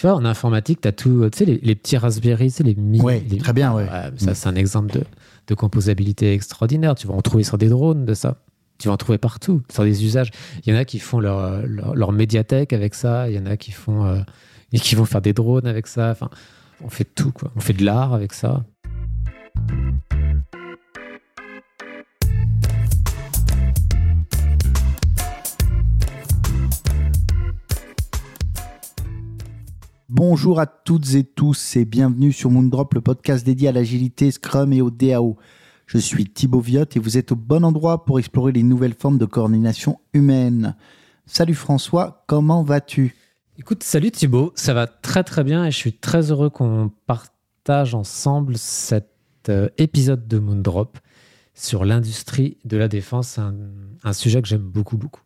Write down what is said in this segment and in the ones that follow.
Tu vois, en informatique, tu as tout, tu sais, les, les petits Raspberry, tu sais, les mi. Ouais, les- très bien, ouais. ça, c'est un exemple de, de composabilité extraordinaire. Tu vas en trouver sur des drones de ça. Tu vas en trouver partout, sur des usages. Il y en a qui font leur, leur, leur médiathèque avec ça. Il y en a qui font, euh, et qui vont faire des drones avec ça. Enfin, on fait tout, quoi. On fait de l'art avec ça. Bonjour à toutes et tous et bienvenue sur Moondrop, le podcast dédié à l'agilité, Scrum et au DAO. Je suis Thibaut Viotte et vous êtes au bon endroit pour explorer les nouvelles formes de coordination humaine. Salut François, comment vas-tu? Écoute, salut Thibaut, ça va très très bien et je suis très heureux qu'on partage ensemble cet euh, épisode de Moondrop sur l'industrie de la défense, un, un sujet que j'aime beaucoup beaucoup.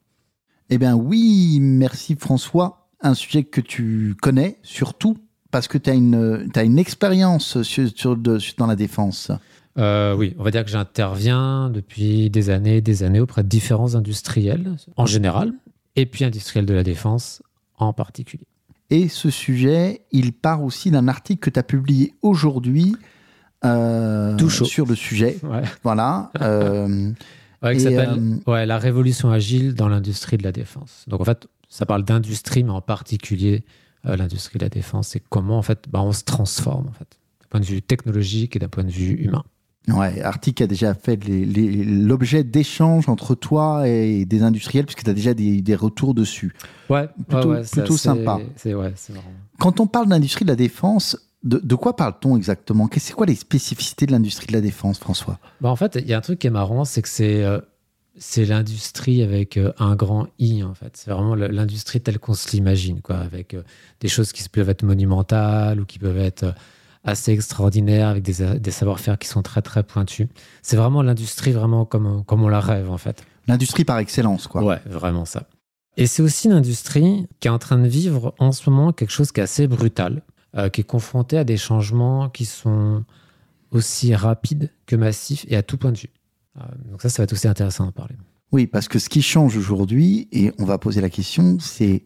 Eh bien oui, merci François. Un sujet que tu connais surtout parce que tu as une, expérience sur, sur- de- sur- dans la défense. Euh, oui, on va dire que j'interviens depuis des années et des années auprès de différents industriels en général et puis industriels de la défense en particulier. Et ce sujet, il part aussi d'un article que tu as publié aujourd'hui euh, sur le sujet. Ouais. Voilà. euh, Ouais, Et, euh, ouais, La révolution agile dans l'industrie de la défense. Donc en fait, ça parle d'industrie, mais en particulier euh, l'industrie de la défense et comment en fait bah, on se transforme en fait, d'un point de vue technologique et d'un point de vue humain. ouais, qui a déjà fait l'objet d'échanges entre toi et des industriels, puisque tu as déjà des, des retours dessus. Ouais, Plutôt- ouais, ouais, c'est plutôt sympa. Ouais. Quand on parle d'industrie de la défense, de, de quoi parle-t-on exactement? C'est quoi les spécificités de l'industrie de la défense, François? Bah, en fait, il y a un truc qui est marrant, c'est que c'est euh, c'est l'industrie avec euh, un grand I, en fait. C'est vraiment l'industrie telle qu'on se l'imagine, quoi, avec euh, des choses qui peuvent être monumentales ou qui peuvent être euh, assez extraordinaires, avec des, des savoir-faire qui sont très, très pointus. C'est vraiment l'industrie vraiment comme, comme on la rêve, en fait. L'industrie par excellence, quoi. Ouais, vraiment ça. Et c'est aussi l'industrie qui est en train de vivre en ce moment quelque chose qui est assez brutal, euh, qui est confrontée à des changements qui sont aussi rapides que massifs et à tout point de vue. Euh, donc ça, ça va être aussi intéressant d'en parler. Oui, parce que ce qui change aujourd'hui, et on va poser la question, c'est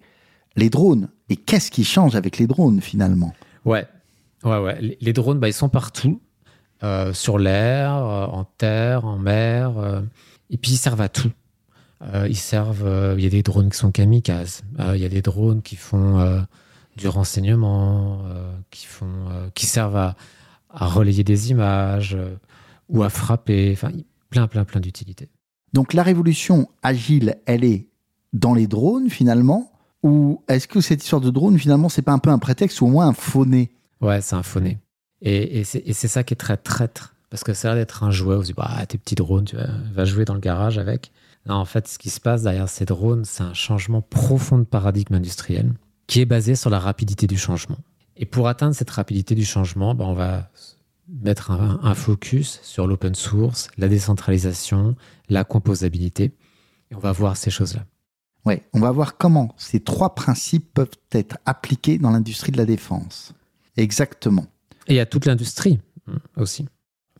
les drones. Et qu'est-ce qui change avec les drones, finalement? Ouais, ouais, ouais. Les, drones, bah, ils sont partout, euh, sur l'air, euh, en terre, en mer, euh, et puis ils servent à tout. Ils servent. Il y a des drones qui sont kamikazes. Il y a des drones qui font du renseignement, qui font, qui servent à, à relayer des images ou à frapper. Enfin, plein, plein, plein d'utilités. Donc la révolution agile, elle est dans les drones, finalement Ou est-ce que cette histoire de drone, finalement, c'est pas un peu un prétexte ou au moins un faux nez Ouais, c'est un faux nez. Et, et c'est ça qui est très traître. Parce que ça a l'air d'être un jouet. On se dit, bah, tes petits drones, tu vas, vas jouer dans le garage avec. Non, en fait, ce qui se passe derrière ces drones, c'est un changement profond de paradigme industriel qui est basé sur la rapidité du changement. Et pour atteindre cette rapidité du changement, bah, on va mettre un, un focus sur l'open source, la décentralisation, la composabilité. Et on va voir ces choses-là. Ouais, on va voir comment ces trois principes peuvent être appliqués dans l'industrie de la défense. Exactement. Et à toute l'industrie hein, aussi.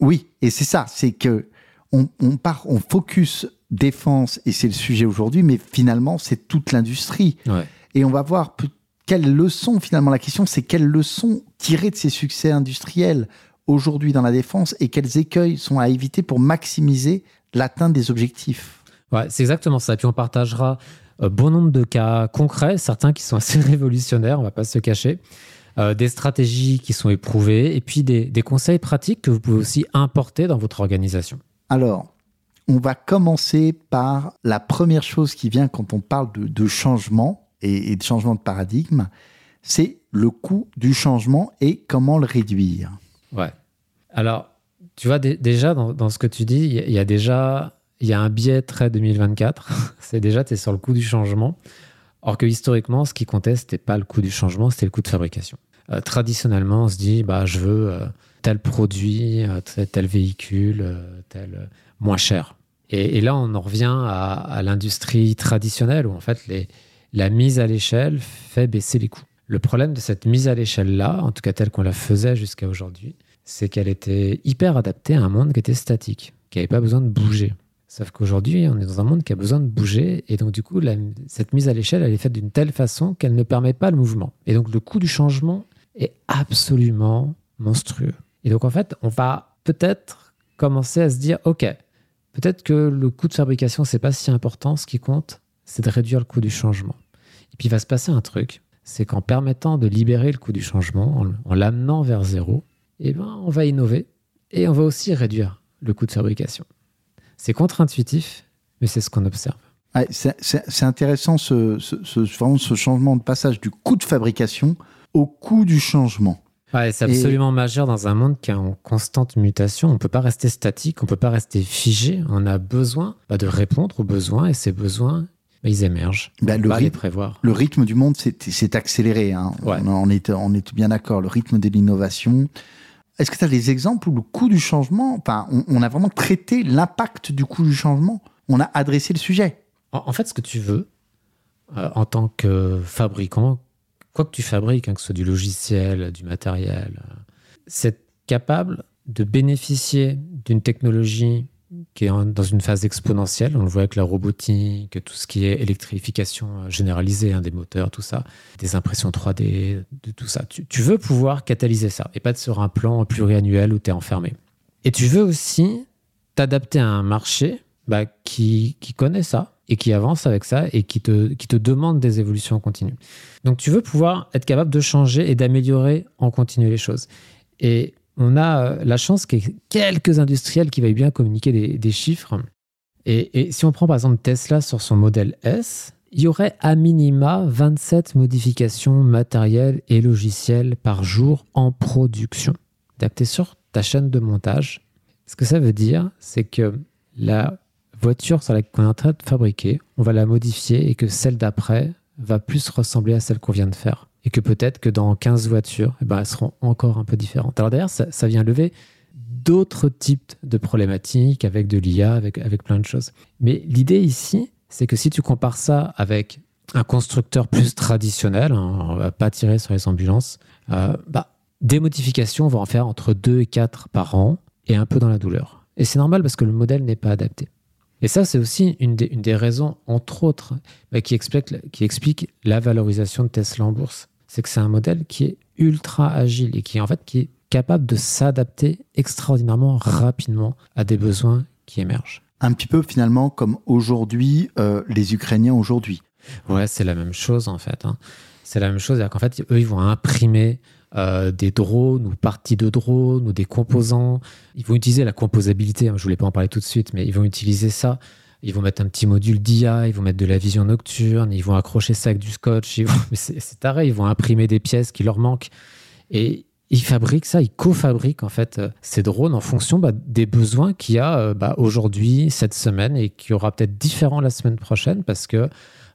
Oui, et c'est ça, c'est que on, on part, on focus défense et c'est le sujet aujourd'hui, mais finalement c'est toute l'industrie. Ouais. Et on va voir quelles leçons, finalement, la question c'est quelles leçons tirer de ces succès industriels? Aujourd'hui dans la défense et quels écueils sont à éviter pour maximiser l'atteinte des objectifs. Ouais, c'est exactement ça. Puis on partagera euh, bon nombre de cas concrets, certains qui sont assez révolutionnaires, on va pas se cacher, euh, des stratégies qui sont éprouvées, et puis des, des conseils pratiques que vous pouvez aussi importer dans votre organisation. Alors, on va commencer par la première chose qui vient quand on parle de, de changement et, et de changement de paradigme, c'est le coût du changement et comment le réduire. Ouais. Alors, tu vois, dé- déjà, dans, ce que tu dis, il y, a- déjà y a un biais très 2024. c'est déjà, tu es sur le coût du changement. Or que historiquement, ce qui comptait, c'était pas le coût du changement, c'était le coût de fabrication. Euh, traditionnellement, on se dit, bah, je veux euh, tel produit, euh, tel, véhicule, tel moins cher. Et, là, on en revient à, l'industrie traditionnelle où en fait, la mise à l'échelle fait baisser les coûts. Le problème de cette mise à l'échelle-là, en tout cas telle qu'on la faisait jusqu'à aujourd'hui, c'est qu'elle était hyper adaptée à un monde qui était statique, qui n'avait pas besoin de bouger. Sauf qu'aujourd'hui, on est dans un monde qui a besoin de bouger. Et donc, du coup, cette mise à l'échelle, elle est faite d'une telle façon qu'elle ne permet pas le mouvement. Et donc, le coût du changement est absolument monstrueux. Et donc, en fait, on va peut-être commencer à se dire, OK, peut-être que le coût de fabrication, c'est pas si important. Ce qui compte, c'est de réduire le coût du changement. Et puis, il va se passer un truc. C'est qu'en permettant de libérer le coût du changement, en, l'amenant vers zéro, eh ben, on va innover et on va aussi réduire le coût de fabrication. C'est contre-intuitif, mais c'est ce qu'on observe. c'est intéressant ce, ce, changement de passage du coût de fabrication au coût du changement. c'est absolument majeur dans un monde qui est en constante mutation. On ne peut pas rester statique, on ne peut pas rester figé. On a besoin bah, de répondre aux besoins et ces besoins, bah, ils émergent. Bah, on le, rythme, les prévoir. le rythme du monde s'est accéléré. Hein. On, est, on est bien d'accord. Le rythme de l'innovation, est-ce que tu as des exemples où le coût du changement, enfin, on, a vraiment traité l'impact du coût du changement? On a adressé le sujet. En, fait, ce que tu veux, euh, en tant que fabricant, quoi que tu fabriques, hein, que ce soit du logiciel, du matériel, euh, c'est capable de bénéficier d'une technologie qui est dans une phase exponentielle. On le voit avec la robotique, tout ce qui est électrification euh, généralisée hein, des moteurs, tout ça, des impressions 3D, de tout ça. Tu, veux pouvoir catalyser ça et pas être sur un plan pluriannuel où tu es enfermé. Et tu veux aussi t'adapter à un marché bah, qui, connaît ça et qui avance avec ça et qui te, qui te demande des évolutions continues. Donc tu veux pouvoir être capable de changer et d'améliorer en continu les choses. Et on a euh, la chance qu'il y ait quelques industriels qui veuillent bien communiquer des, chiffres. Et, si on prend par exemple Tesla sur son modèle S, il y aurait à minima 27 modifications matérielles et logicielles par jour en production, adaptées sur ta chaîne de montage. Ce que ça veut dire, c'est que la voiture sur laquelle on est en train de fabriquer, on va la modifier et que celle d'après va plus ressembler à celle qu'on vient de faire et que peut-être que dans 15 voitures, eh ben, elles seront encore un peu différentes. Alors d'ailleurs, ça, vient lever d'autres types de problématiques avec de l'IA, avec, avec plein de choses. Mais l'idée ici, c'est que si tu compares ça avec un constructeur plus traditionnel, hein, on va pas tirer sur les ambulances, euh, bah, des modifications, on va en faire entre 2 et 4 par an et un peu dans la douleur. Et c'est normal parce que le modèle n'est pas adapté. Et ça, c'est aussi une des, raisons, entre autres, bah, qui, explique, qui explique la valorisation de Tesla en bourse. C'est que c'est un modèle qui est ultra agile et qui, en fait, qui est capable de s'adapter extraordinairement rapidement à des besoins qui émergent. Un petit peu finalement comme aujourd'hui, euh, les Ukrainiens aujourd'hui. Ouais, c'est la même chose en fait. Hein. C'est la même chose, c'est qu'en fait, eux, ils vont imprimer euh, des drones ou parties de drones ou des composants. Ils vont utiliser la composabilité, hein, je ne voulais pas en parler tout de suite, mais ils vont utiliser ça. Ils vont mettre un petit module d'IA, ils vont mettre de la vision nocturne, ils vont accrocher ça avec du scotch. C'est taré, ils vont imprimer des pièces qui leur manquent. Et ils fabriquent ça, ils co-fabriquent en fait euh, ces drones en fonction bah, des besoins qu'il y a euh, bah, aujourd'hui, cette semaine, et qui aura peut-être différent la semaine prochaine parce que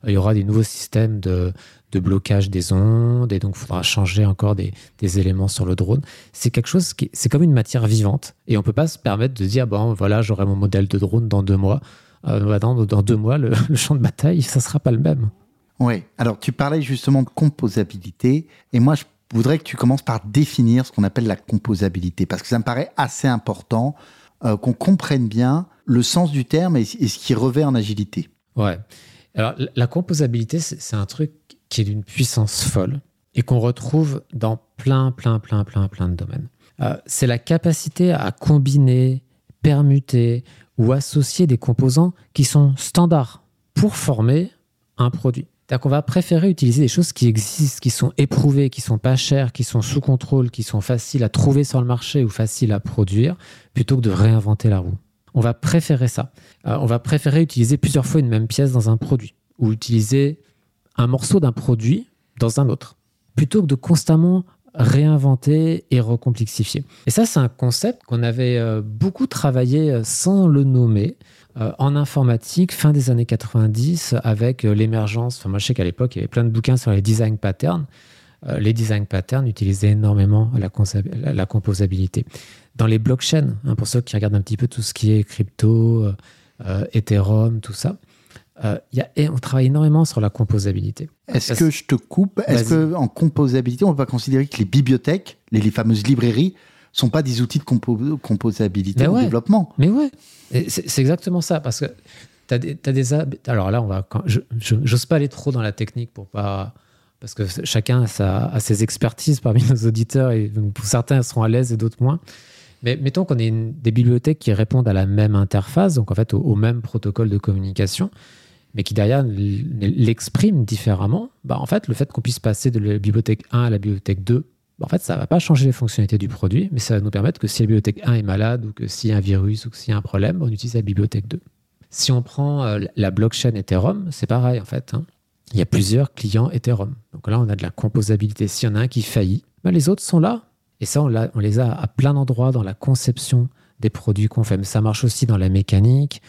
il y aura des nouveaux systèmes de, de blocage des ondes, et donc il faudra changer encore des, éléments sur le drone. C'est quelque chose qui, c'est comme une matière vivante, et on peut pas se permettre de dire, bon, voilà, j'aurai mon modèle de drone dans deux mois. Euh, bah, dans, deux mois, le, champ de bataille, ça sera pas le même. Oui, alors tu parlais justement de composabilité, et moi je voudrais que tu commences par définir ce qu'on appelle la composabilité, parce que ça me paraît assez important euh, qu'on comprenne bien le sens du terme et, et ce qui revêt en agilité. Ouais. Alors, la composabilité, c'est un truc qui est d'une puissance folle et qu'on retrouve dans plein, plein, plein, plein, plein de domaines. Euh, c'est la capacité à combiner, permuter ou associer des composants qui sont standards pour former un produit. C'est-à-dire qu'on va préférer utiliser des choses qui existent, qui sont éprouvées, qui sont pas chères, qui sont sous contrôle, qui sont faciles à trouver sur le marché ou faciles à produire, plutôt que de réinventer la roue. On va préférer ça. Euh, on va préférer utiliser plusieurs fois une même pièce dans un produit ou utiliser un morceau d'un produit dans un autre, plutôt que de constamment réinventer et recomplexifier. Et ça, c'est un concept qu'on avait euh, beaucoup travaillé euh, sans le nommer en informatique fin des années 90 avec l'émergence. Enfin, moi, je sais qu'à l'époque, il y avait plein de bouquins sur les design patterns. Les design patterns utilisaient énormément la, composabilité dans les blockchains, hein, pour ceux qui regardent un petit peu tout ce qui est crypto, euh, euh, Ethereum, tout ça, euh, y a, on travaille énormément sur la composabilité. Est-ce que je te coupe? Est-ce qu'en composabilité, on va considérer que les bibliothèques, les, fameuses librairies, sont pas des outils de compo- composabilité au ouais. développement? Mais ouais, c'est exactement ça. Parce que tu as t'as des Alors là, on va. quand- je n'ose pas aller trop dans la technique pour pas. Parce que chacun a, sa- a ses expertises parmi nos auditeurs et donc pour certains, seront à l'aise et d'autres moins. Mais mettons qu'on ait une- des bibliothèques qui répondent à la même interface, donc en fait au, au même protocole de communication, mais qui derrière l- l'expriment différemment. Bah, en fait, le fait qu'on puisse passer de la bibliothèque 1 à la bibliothèque 2, bah, en fait, ça ne va pas changer les fonctionnalités du produit, mais ça va nous permettre que si la bibliothèque 1 est malade ou que s'il y a un virus ou que s'il y a un problème, on utilise la bibliothèque 2. Si on prend euh, la blockchain Ethereum, c'est pareil en fait. hein. Il y a plusieurs clients Ethereum. Donc là, on a de la composabilité. S'il y en a un qui faillit, bah, les autres sont là. Et ça, on les a à plein d'endroits dans la conception des produits qu'on fait. Mais ça marche aussi dans la mécanique,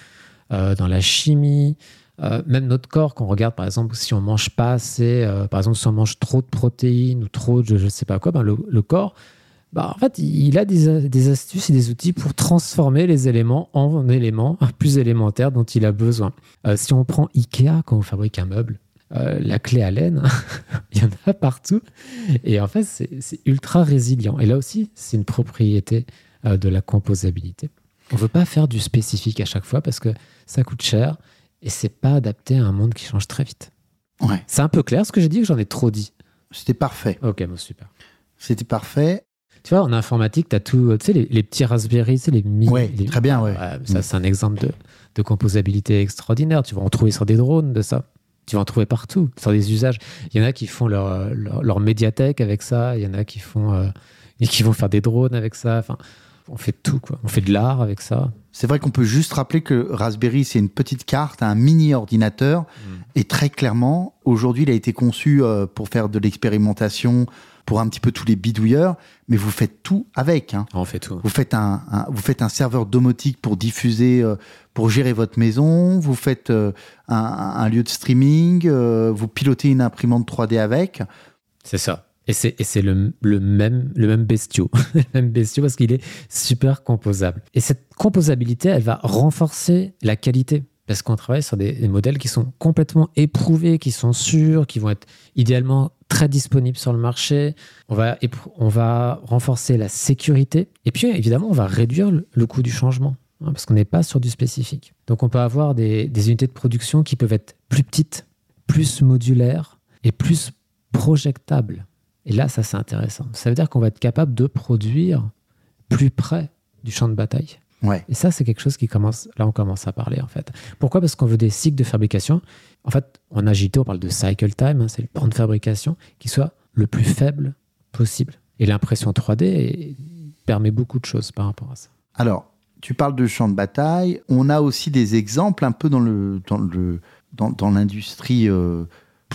euh, dans la chimie, euh, même notre corps, qu'on regarde par exemple, si on mange pas assez, euh, par exemple, si on mange trop de protéines ou trop de je ne sais pas quoi, ben, le, corps, bah, en fait, il a des, des astuces et des outils pour transformer les éléments en éléments plus élémentaires dont il a besoin. Euh, si on prend Ikea quand on fabrique un meuble, la clé à laine, il y en a partout. Et en fait, c'est ultra résilient. Et là aussi, c'est une propriété de la composabilité. On ne veut pas faire du spécifique à chaque fois parce que ça coûte cher et c'est pas adapté à un monde qui change très vite. Ouais, C'est un peu clair ce que j'ai dit ou j'en ai trop dit? C'était parfait. Ok, bon, super. C'était parfait. Tu vois, en informatique, tu as tout, tu sais, les, les petits Raspberry, tu sais, les mini. Ouais, les- très bien, ouais. Ouais, ça, Mm. c'est un exemple de, de composabilité extraordinaire. Tu vas en trouver sur des drones de ça. Tu vas en trouver partout, sur des usages. Il y en a qui font leur, leur, leur médiathèque avec ça. Il y en a qui font euh, et qui vont faire des drones avec ça. Enfin, on fait tout, quoi. On fait de l'art avec ça. C'est vrai qu'on peut juste rappeler que Raspberry, c'est une petite carte, un mini ordinateur. Et très clairement, aujourd'hui, il a été conçu euh, pour faire de l'expérimentation, pour un petit peu tous les bidouilleurs. Mais vous faites tout avec. hein. On fait tout. Vous faites un, un- vous faites un serveur domotique pour diffuser, euh, pour gérer votre maison. Vous faites euh, un, un lieu de streaming. vous pilotez une imprimante 3D avec. C'est ça. Et c'est, le, même, le même bestiau. le même bestiau parce qu'il est super composable. Et cette composabilité, elle va renforcer la qualité. Parce qu'on travaille sur des, modèles qui sont complètement éprouvés, qui sont sûrs, qui vont être idéalement très disponibles sur le marché. On va, on va renforcer la sécurité. Et puis, évidemment, on va réduire le, coût du changement. hein, parce qu'on n'est pas sur du spécifique. Donc, on peut avoir des unités de production qui peuvent être plus petites, plus modulaires et plus projectables. Et là, ça, c'est intéressant. Ça veut dire qu'on va être capable de produire plus près du champ de bataille. Ouais. Et ça, c'est quelque chose qui commence, là, on commence à parler, en fait. Pourquoi? Parce qu'on veut des cycles de fabrication. En fait, en agilité, on parle de cycle time, hein, c'est le temps de fabrication, qui soit le plus faible possible. Et l'impression 3D est- permet beaucoup de choses par rapport à ça. Alors, tu parles de champ de bataille. On a aussi des exemples un peu dans le dans le dans, dans l'industrie euh,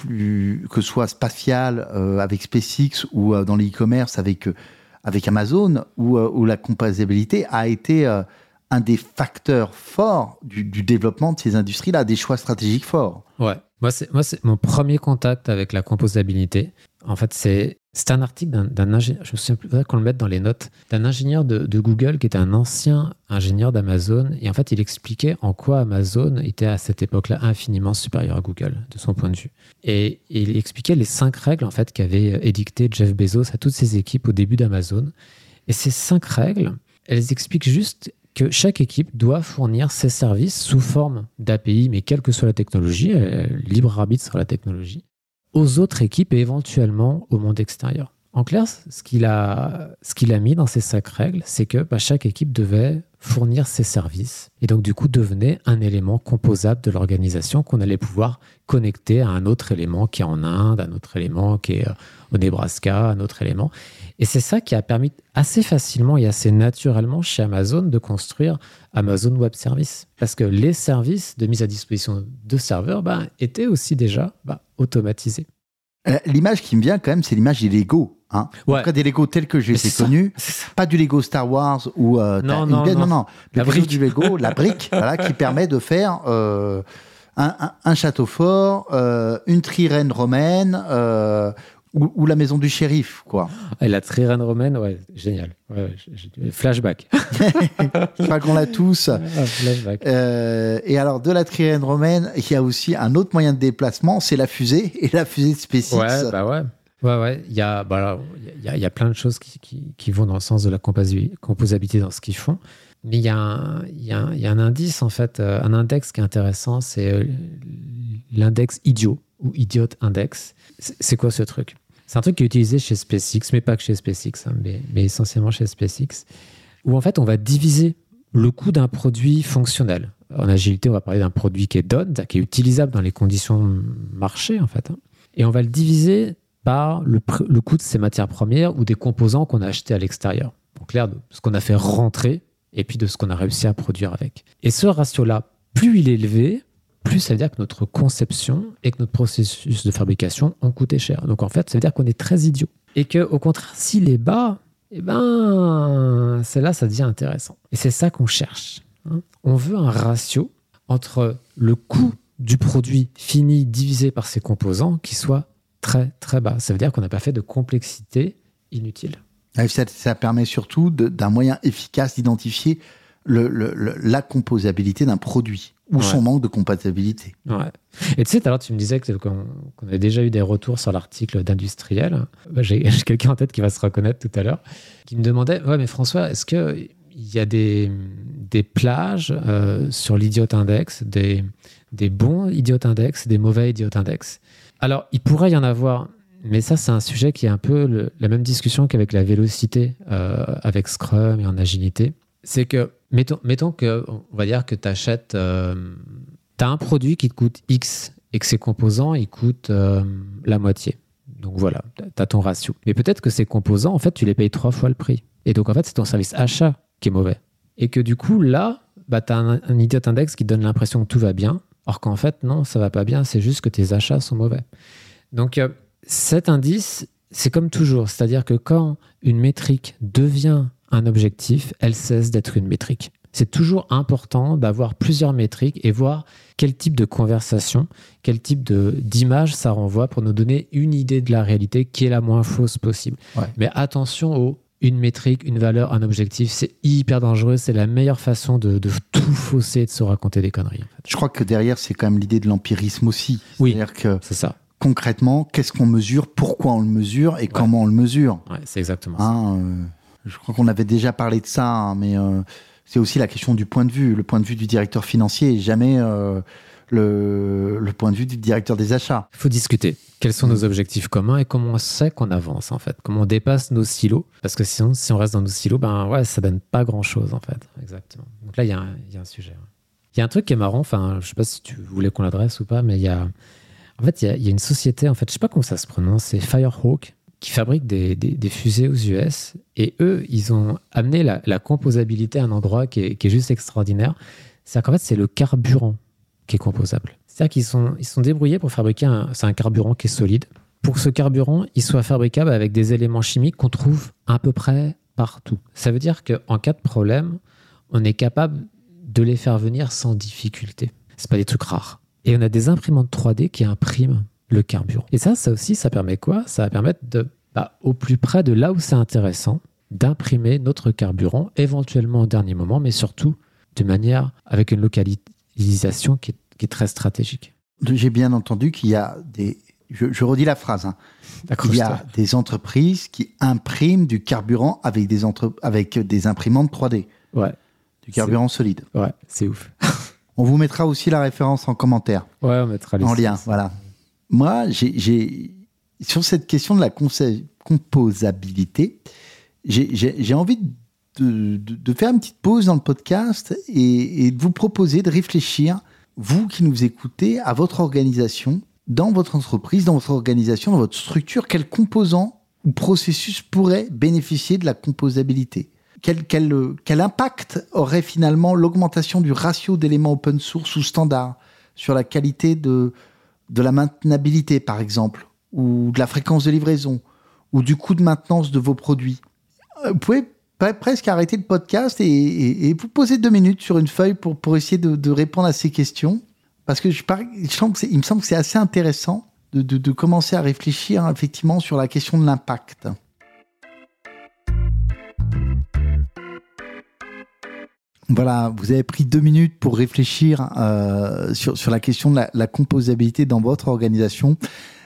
que ce soit spatiale euh, avec SpaceX ou euh, dans l'e-commerce avec euh, avec Amazon où, euh, la composabilité a été un des facteurs forts du, du développement de ces industries-là, des choix stratégiques forts. Ouais. Moi, c'est, moi, c'est mon premier contact avec la composabilité. En fait, c'est, c'est un article d'un, ingénieur, je me souviens plus, qu'on le mette dans les notes, d'un ingénieur de, Google qui était un ancien ingénieur d'Amazon. Et en fait, il expliquait en quoi Amazon était à cette époque-là infiniment supérieur à Google, de son point de vue. Et, il expliquait les cinq règles, en fait, qu'avait édicté Jeff Bezos à toutes ses équipes au début d'Amazon. Et ces cinq règles, elles expliquent juste que chaque équipe doit fournir ses services sous forme d'API, mais quelle que soit la technologie, euh, libre arbitre sur la technologie, aux autres équipes et éventuellement au monde extérieur. En clair, ce qu'il a, a mis dans ces cinq règles, c'est que bah, chaque équipe devait fournir ses services et donc du coup devenait un élément composable de l'organisation qu'on allait pouvoir connecter à un autre élément qui est en Inde, un autre élément qui est euh, au Nebraska, un autre élément. Et c'est ça qui a permis assez facilement et assez naturellement chez Amazon de construire Amazon Web Service. Parce que les services de mise à disposition de serveurs bah, étaient aussi déjà bah, automatisés. Euh, L'image qui me vient quand même, c'est l'image des Lego. Hein. En tout cas, des Lego tels que j'ai Mais été c'est ça. connu. Pas du Lego Star Wars ou euh, Non, non, une non. non, non. La brique. du Lego, la brique, voilà, qui permet de faire euh, un, un- un château fort, euh, une trirène romaine ou, ou la maison du shérif, quoi. Et la trirène romaine, ouais, génial. Ouais, flashback. Je crois qu'on l'a tous. Ah, flashback. Euh, et alors, de la trirène romaine, il y a aussi un autre moyen de déplacement, c'est la fusée et la fusée de SpaceX. Ouais, bah ouais. Ouais, ouais, il y, a, bah, il, y a, il y a plein de choses qui, qui, qui, vont dans le sens de la composabilité dans ce qu'ils font. Mais il y, a un, il, y a un, il y a un indice, en fait, euh, un index qui est intéressant, c'est euh, l'index idiot ou idiot index. C'est quoi ce truc? C'est un truc qui est utilisé chez SpaceX, mais pas que chez SpaceX, hein, mais, essentiellement chez SpaceX, où en fait on va diviser le coût d'un produit fonctionnel. En agilité, on va parler d'un produit qui est done, qui est utilisable dans les conditions marché, en fait. Hein. Et on va le diviser par le, le coût de ces matières premières ou des composants qu'on a achetés à l'extérieur. En clair, de ce qu'on a fait rentrer et puis de ce qu'on a réussi à produire avec. Et ce ratio-là, plus il est élevé, plus ça veut dire que notre conception et que notre processus de fabrication ont coûté cher. Donc en fait, ça veut dire qu'on est très idiot. Et que au contraire, s'il est bas, eh ben, c'est là ça devient intéressant. Et c'est ça qu'on cherche. Hein. On veut un ratio entre le coût du produit fini divisé par ses composants qui soit très très bas. Ça veut dire qu'on n'a pas fait de complexité inutile. Ça, ça permet surtout d'un moyen efficace d'identifier la composabilité d'un produit ou Ouais. son manque de compatibilité. Ouais. Et tu sais, l'heure, tu me disais que- qu'on avait déjà eu des retours sur l'article d'industriel. Bah, J'ai quelqu'un en tête qui va se reconnaître tout à l'heure, qui me demandait Ouais, mais François, est-ce qu'il y a des, des plages euh, sur l'idiot index, des, des bons idiot index, des mauvais idiot index? Alors, il pourrait y en avoir, mais ça, c'est un sujet qui est un peu le- la même discussion qu'avec la vélocité, euh, avec Scrum et en agilité. C'est que, mettons, mettons que, on va dire que tu achètes, tu as un produit qui te coûte X et que ses composants, ils coûtent euh, la moitié. Donc voilà, tu as ton ratio. Mais peut-être que ces composants, en fait, tu les payes trois fois le prix. Et donc, en fait, c'est ton service achat qui est mauvais. Et que du coup, là, bah, tu as un, idiot index qui donne l'impression que tout va bien, alors qu'en fait, non, ça va pas bien, c'est juste que tes achats sont mauvais. Donc, euh, cet indice, c'est comme toujours, c'est-à-dire que quand une métrique devient un objectif, elle cesse d'être une métrique. C'est toujours important d'avoir plusieurs métriques et voir quel type de conversation, quel type de- d'image ça renvoie pour nous donner une idée de la réalité qui est la moins fausse possible. Ouais. Mais attention aux une métrique, une valeur, un objectif, c'est hyper dangereux, c'est la meilleure façon de, de tout fausser et de se raconter des conneries. en fait. Je crois que derrière, c'est quand même l'idée de l'empirisme aussi. Oui. C'est-à-dire que C'est ça, concrètement, qu'est-ce qu'on mesure, pourquoi on le mesure et comment on le mesure. ouais, c'est exactement ça. Hein, euh, je crois qu'on avait déjà parlé de ça, hein, mais euh, c'est aussi la question du point de vue. Le point de vue du directeur financier et jamais euh, le, point de vue du directeur des achats. Il faut discuter. Quels sont nos objectifs communs et comment on sait qu'on avance en fait? Comment on dépasse nos silos? Parce que sinon, si on reste dans nos silos, ben ouais, ça donne pas grand chose en fait. Exactement. Donc là, il y, a un- sujet. Il y a un truc qui est marrant. Enfin, je sais pas si tu voulais qu'on l'adresse ou pas, mais il y a, en fait, il y a une société. En fait, je sais pas comment ça se prononce. C'est Firehawk qui fabrique des, fusées aux US. Et eux, ils ont amené la, composabilité à un endroit qui est, juste extraordinaire. C'est qu'en fait, c'est le carburant qui est composable. C'est-à-dire qu'ils sont, ils sont débrouillés pour fabriquer un, un carburant qui est solide. Pour que ce carburant, il soit fabricable avec des éléments chimiques qu'on trouve à peu près partout. Ça veut dire qu'en cas de problème, on est capable de les faire venir sans difficulté. C'est pas des trucs rares. Et on a des imprimantes 3D qui impriment le carburant. Et ça, ça aussi, ça permet quoi? Ça va permettre de, bah, au plus près de là où c'est intéressant, d'imprimer notre carburant, éventuellement au dernier moment, mais surtout de manière avec une localisation qui est, qui est très stratégique. J'ai bien entendu qu'il y a des. Je, je redis la phrase. hein. Il y a des entreprises qui impriment du carburant avec des, entre... avec des imprimantes 3D, Ouais, du carburant solide. ouais, c'est ouf. On vous mettra aussi la référence en commentaire. Ouais, on mettra les en lien, voilà. Moi, sur cette question de la composabilité, j'ai- envie de, faire une petite pause dans le podcast et, de vous proposer de réfléchir, vous qui nous écoutez, à votre organisation, dans votre entreprise, dans votre organisation, dans votre structure, quels composants ou processus pourraient bénéficier de la composabilité? Quel, quel impact aurait finalement l'augmentation du ratio d'éléments open source ou standard sur la qualité de, de la maintenabilité, par exemple, ou de la fréquence de livraison, ou du coût de maintenance de vos produits. Euh, Vous pouvez pre- presque arrêter le podcast et, vous poser deux minutes sur une feuille pour, pour essayer de, répondre à ces questions. Parce que je, je il me semble que c'est assez intéressant de, de- de commencer à réfléchir effectivement sur la question de l'impact. Voilà, vous avez pris deux minutes pour réfléchir euh, sur, sur la question de la, la composabilité dans votre organisation.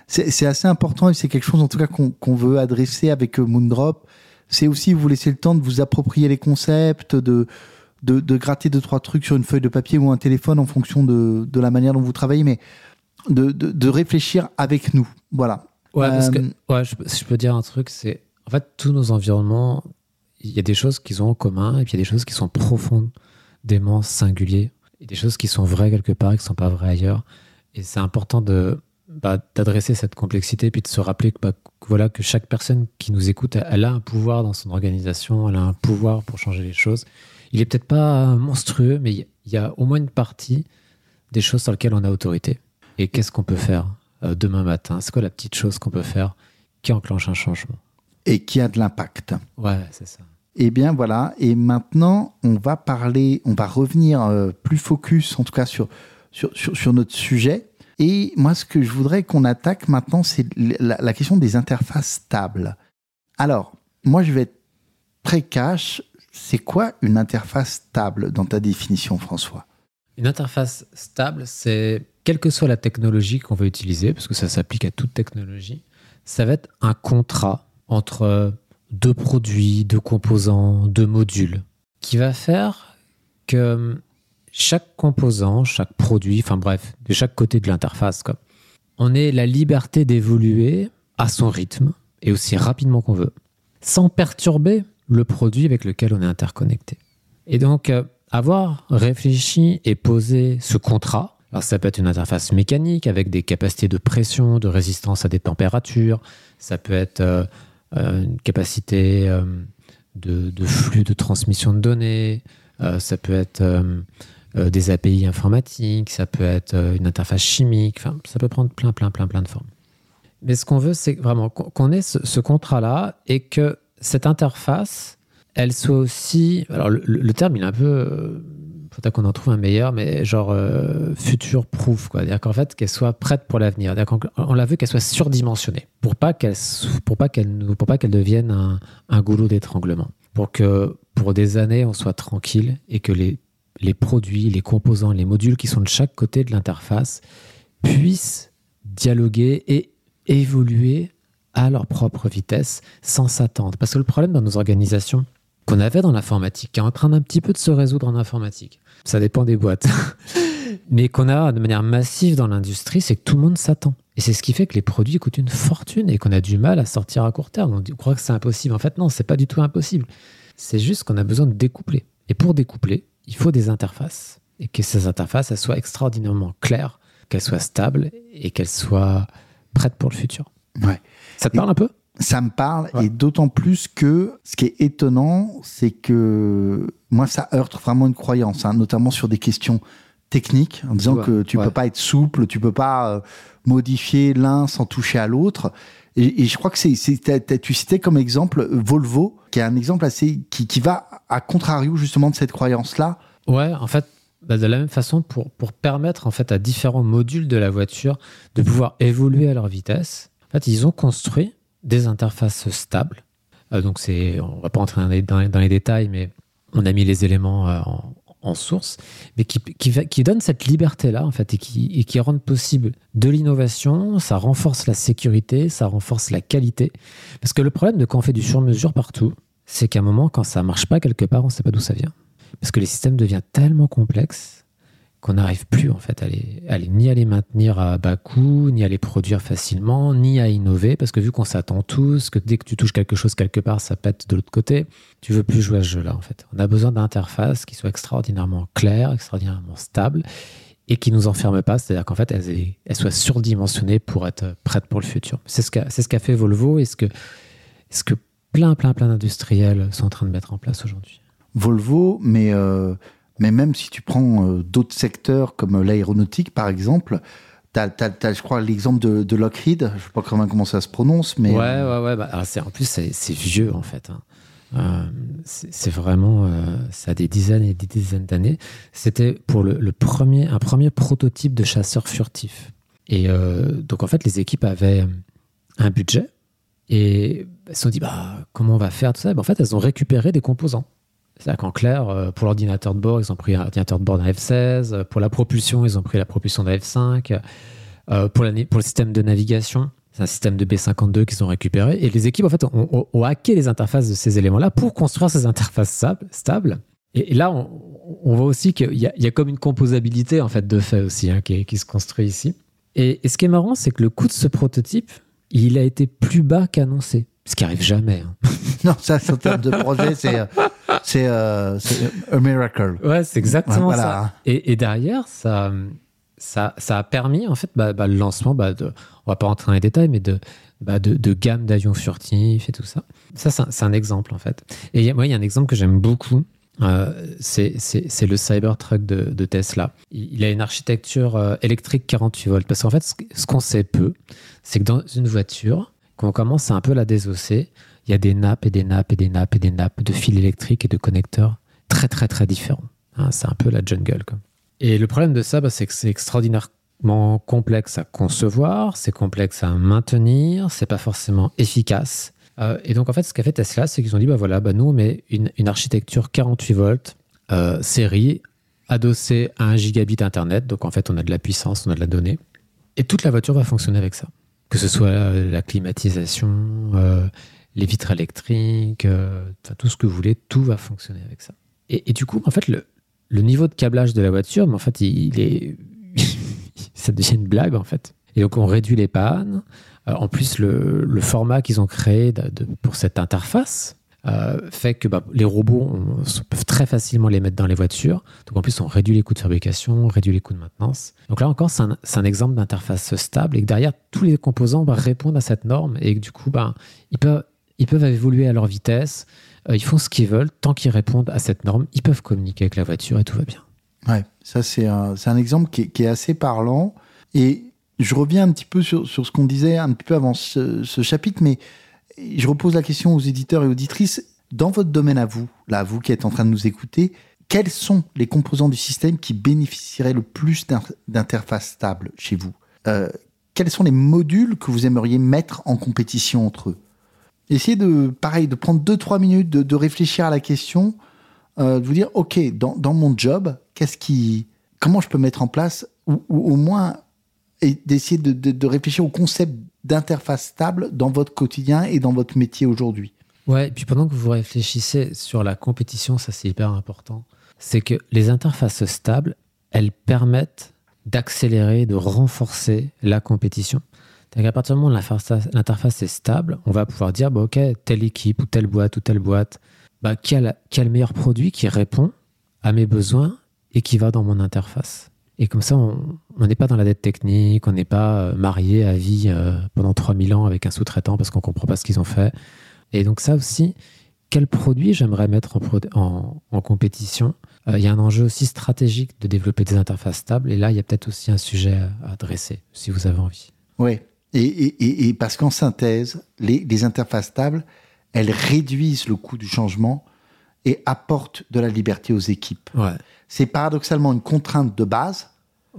c'est assez important et c'est quelque chose en tout cas qu'on veut adresser avec Moondrop. C'est aussi vous laisser le temps de vous approprier les concepts, de, de, gratter deux, trois trucs sur une feuille de papier ou un téléphone en fonction de, de la manière dont vous travaillez, mais de, de réfléchir avec nous. Voilà. Ouais, parce que, ouais je, je, peux dire un truc, c'est en fait tous nos environnements, il y a des choses qu'ils ont en commun et puis il y a des choses qui sont profondément singuliers et des choses qui sont vraies quelque part et qui ne sont pas vraies ailleurs. Et c'est important de bah, d'adresser cette complexité et puis de se rappeler que, bah, voilà, que chaque personne qui nous écoute, elle a un pouvoir dans son organisation, elle a un pouvoir pour changer les choses. Il est peut-être pas monstrueux, mais il y a au moins une partie des choses sur lesquelles on a autorité. Et qu'est-ce qu'on peut faire euh, demain matin? C'est quoi la petite chose qu'on peut faire qui enclenche un changement? Et qui a de l'impact? Ouais, c'est ça. Eh bien voilà, et maintenant on va parler, on va revenir euh, plus focus en tout cas sur, sur, sur, notre sujet. Et moi ce que je voudrais qu'on attaque maintenant c'est la, question des interfaces stables. Alors, moi je vais être très cash, c'est quoi une interface stable dans ta définition François? Une interface stable, c'est quelle que soit la technologie qu'on va utiliser, parce que ça s'applique à toute technologie, ça va être un contrat entre deux produits, deux composants, deux modules, qui va faire que chaque composant, chaque produit, enfin bref, de chaque côté de l'interface, on ait la liberté d'évoluer à son rythme et aussi rapidement qu'on veut, sans perturber le produit avec lequel on est interconnecté. Et donc, euh, avoir réfléchi et posé ce contrat, alors ça peut être une interface mécanique avec des capacités de pression, de résistance à des températures, ça peut être euh, une capacité euh, de, flux de transmission de données, euh, ça peut être des API informatiques, ça peut être une interface chimique, ça peut prendre plein, plein, plein, plein de formes. Mais ce qu'on veut, c'est vraiment qu'on ait ce, contrat-là et que cette interface, elle soit aussi. Alors, le terme, il est un peu faut qu'on en trouve un meilleur, mais genre euh, future proof, quoi. C'est-à-dire qu'en fait, qu'elle soit prête pour l'avenir. On l'a vu qu'elle soit surdimensionnée pour pas qu'elle pour pas qu'elle pour pas qu'elle devienne un, un goulot d'étranglement. Pour que pour des années, on soit tranquille et que les, les produits, les composants, les modules qui sont de chaque côté de l'interface puissent dialoguer et évoluer à leur propre vitesse sans s'attendre. Parce que le problème dans nos organisations qu'on avait dans l'informatique, qui est en train d'un petit peu de se résoudre en informatique, ça dépend des boîtes. Mais qu'on a de manière massive dans l'industrie, c'est que tout le monde s'attend. Et c'est ce qui fait que les produits coûtent une fortune et qu'on a du mal à sortir à court terme. On croit que c'est impossible. En fait, non, c'est pas du tout impossible. C'est juste qu'on a besoin de découpler. Et pour découpler, il faut des interfaces. Et que ces interfaces, elles soient extraordinairement claires, qu'elles soient stables et qu'elles soient prêtes pour le futur. Ouais. Ça te parle un peu? Ça me parle, et d'autant plus que ce qui est étonnant, c'est que moi, ça heurte vraiment une croyance, hein, notamment sur des questions techniques, en disant que tu ne peux pas être souple, tu peux pas euh, modifier l'un sans toucher à l'autre. Et, je crois que c'est, tu citais comme exemple Volvo, qui est un exemple assez, qui, qui va à contrario justement de cette croyance-là. Ouais, en fait, bah, de la même façon, pour, pour permettre en fait à différents modules de la voiture de pouvoir évoluer à leur vitesse, en fait, ils ont construit des interfaces stables. Euh, donc, c'est, on va pas entrer dans les, dans les, détails, mais on a mis les éléments euh, en, source, mais qui, qui, donnent cette liberté-là, en fait, et qui, et qui rendent possible de l'innovation, ça renforce la sécurité, ça renforce la qualité. Parce que le problème de quand on fait du sur-mesure partout, c'est qu'à un moment, quand ça marche pas quelque part, on sait pas d'où ça vient. Parce que les systèmes deviennent tellement complexes qu'on n'arrive plus en fait à les, ni à les maintenir à bas coût, ni à les produire facilement, ni à innover, parce que vu qu'on s'attend tous, que dès que tu touches quelque chose quelque part, ça pète de l'autre côté, tu veux plus jouer à ce jeu-là en fait. On a besoin d'interfaces qui soient extraordinairement claires, extraordinairement stables, et qui nous enferment pas, c'est-à-dire qu'en fait elles, soient surdimensionnées pour être prêtes pour le futur. C'est ce qu'a fait Volvo et ce que, ce que plein plein plein d'industriels sont en train de mettre en place aujourd'hui. Volvo, mais euh, mais même si tu prends euh, d'autres secteurs comme l'aéronautique, par exemple, tu as, je crois, l'exemple de, Lockheed. Je ne sais pas comment, ça se prononce, mais. Ouais, ouais, ouais. Bah, en plus, c'est vieux, en fait. Hein. Euh, c'est vraiment, euh, ça a des dizaines et des dizaines d'années. C'était pour le, premier, un premier prototype de chasseur furtif. Et donc, en fait, les équipes avaient un budget et elles se sont dit, bah, comment on va faire tout ça? Bah, En fait, elles ont récupéré des composants. C'est-à-dire qu'en clair, euh, pour l'ordinateur de bord, ils ont pris un ordinateur de bord d'un F16. Pour la propulsion, ils ont pris la propulsion d'un F5. Euh, pour, le système de navigation, c'est un système de B52 qu'ils ont récupéré. Et les équipes, en fait, ont, hacké les interfaces de ces éléments-là pour construire ces interfaces stables. Et, là, on, voit aussi qu'il y, a comme une composabilité, en fait, de fait aussi, hein, qui, se construit ici. Et, ce qui est marrant, c'est que le coût de ce prototype, il a été plus bas qu'annoncé. Ce qui arrive jamais. Hein. non, ça, en termes de projet, c'est c'est euh, un miracle. Ouais, c'est exactement ça. Et, derrière, ça, ça, ça a permis, en fait, bah, bah, le lancement, bah, de, on va pas rentrer dans les détails, mais de, bah, de, de, gamme d'avions furtifs et tout ça. Ça, c'est un, exemple, en fait. Et moi, il y a un exemple que j'aime beaucoup. Euh, c'est le Cybertruck de, de, Tesla. Il a une architecture euh, électrique 48 volts. Parce qu'en fait, ce, qu'on sait peu, c'est que dans une voiture, quand on commence à un peu la désosser, il y a des nappes et des nappes et des nappes et des nappes de fils électriques et de connecteurs très très très différents. Hein, c'est un peu la jungle. Et le problème de ça, bah, c'est que c'est extraordinairement complexe à concevoir, c'est complexe à maintenir, c'est pas forcément efficace. Euh, et donc en fait, ce qu'a fait Tesla, c'est qu'ils ont dit bah voilà, bah nous on met une, architecture 48 volts euh, série adossée à un gigabit internet. Donc en fait, on a de la puissance, on a de la donnée, et toute la voiture va fonctionner avec ça. Que ce soit la climatisation, euh, les vitres électriques, tout ce que vous voulez, tout va fonctionner avec ça. Et, du coup, en fait, le, niveau de câblage de la voiture, en fait, il, est. ça devient une blague, en fait. Et donc, on réduit les pannes. Euh, en plus, le, format qu'ils ont créé pour cette interface euh, fait que bah, les robots peuvent très facilement les mettre dans les voitures. Donc, en plus, on réduit les coûts de fabrication, on réduit les coûts de maintenance. Donc, là encore, c'est un, exemple d'interface stable et que derrière, tous les composants bah, répondent à cette norme et que du coup, bah, ils, peuvent, évoluer à leur vitesse. Euh, ils font ce qu'ils veulent tant qu'ils répondent à cette norme. Ils peuvent communiquer avec la voiture et tout va bien. Ouais, ça c'est un, exemple qui est, assez parlant. Et je reviens un petit peu sur, sur ce qu'on disait un petit peu avant ce, chapitre, mais je repose la question aux éditeurs et auditrices. Dans votre domaine à vous, là, vous qui êtes en train de nous écouter, quels sont les composants du système qui bénéficieraient le plus d'interfaces stables chez vous? Euh, Quels sont les modules que vous aimeriez mettre en compétition entre eux? Essayez de, pareil, de prendre 2-3 minutes, de, réfléchir à la question, euh, de vous dire, OK, dans, mon job, comment je peux mettre en place, ou, au moins d'essayer de, de, réfléchir au concept d'interface stable dans votre quotidien et dans votre métier aujourd'hui. Ouais, et puis pendant que vous réfléchissez sur la compétition, ça c'est hyper important, c'est que les interfaces stables, elles permettent d'accélérer, de renforcer la compétition. À partir du moment où l'interface est stable, on va pouvoir dire, bah, OK, telle équipe ou telle boîte ou telle boîte, bah, a le meilleur produit qui répond à mes besoins et qui va dans mon interface. Et comme ça, on n'est pas dans la dette technique, on n'est pas euh, marié à vie euh, pendant 3000 ans avec un sous-traitant parce qu'on ne comprend pas ce qu'ils ont fait. Et donc ça aussi, quel produit j'aimerais mettre en, compétition? Euh, Il y a un enjeu aussi stratégique de développer des interfaces stables. Et là, il y a peut-être aussi un sujet à adresser, si vous avez envie. Oui, et, parce qu'en synthèse, les, interfaces stables, elles réduisent le coût du changement et apportent de la liberté aux équipes. C'est paradoxalement une contrainte de base,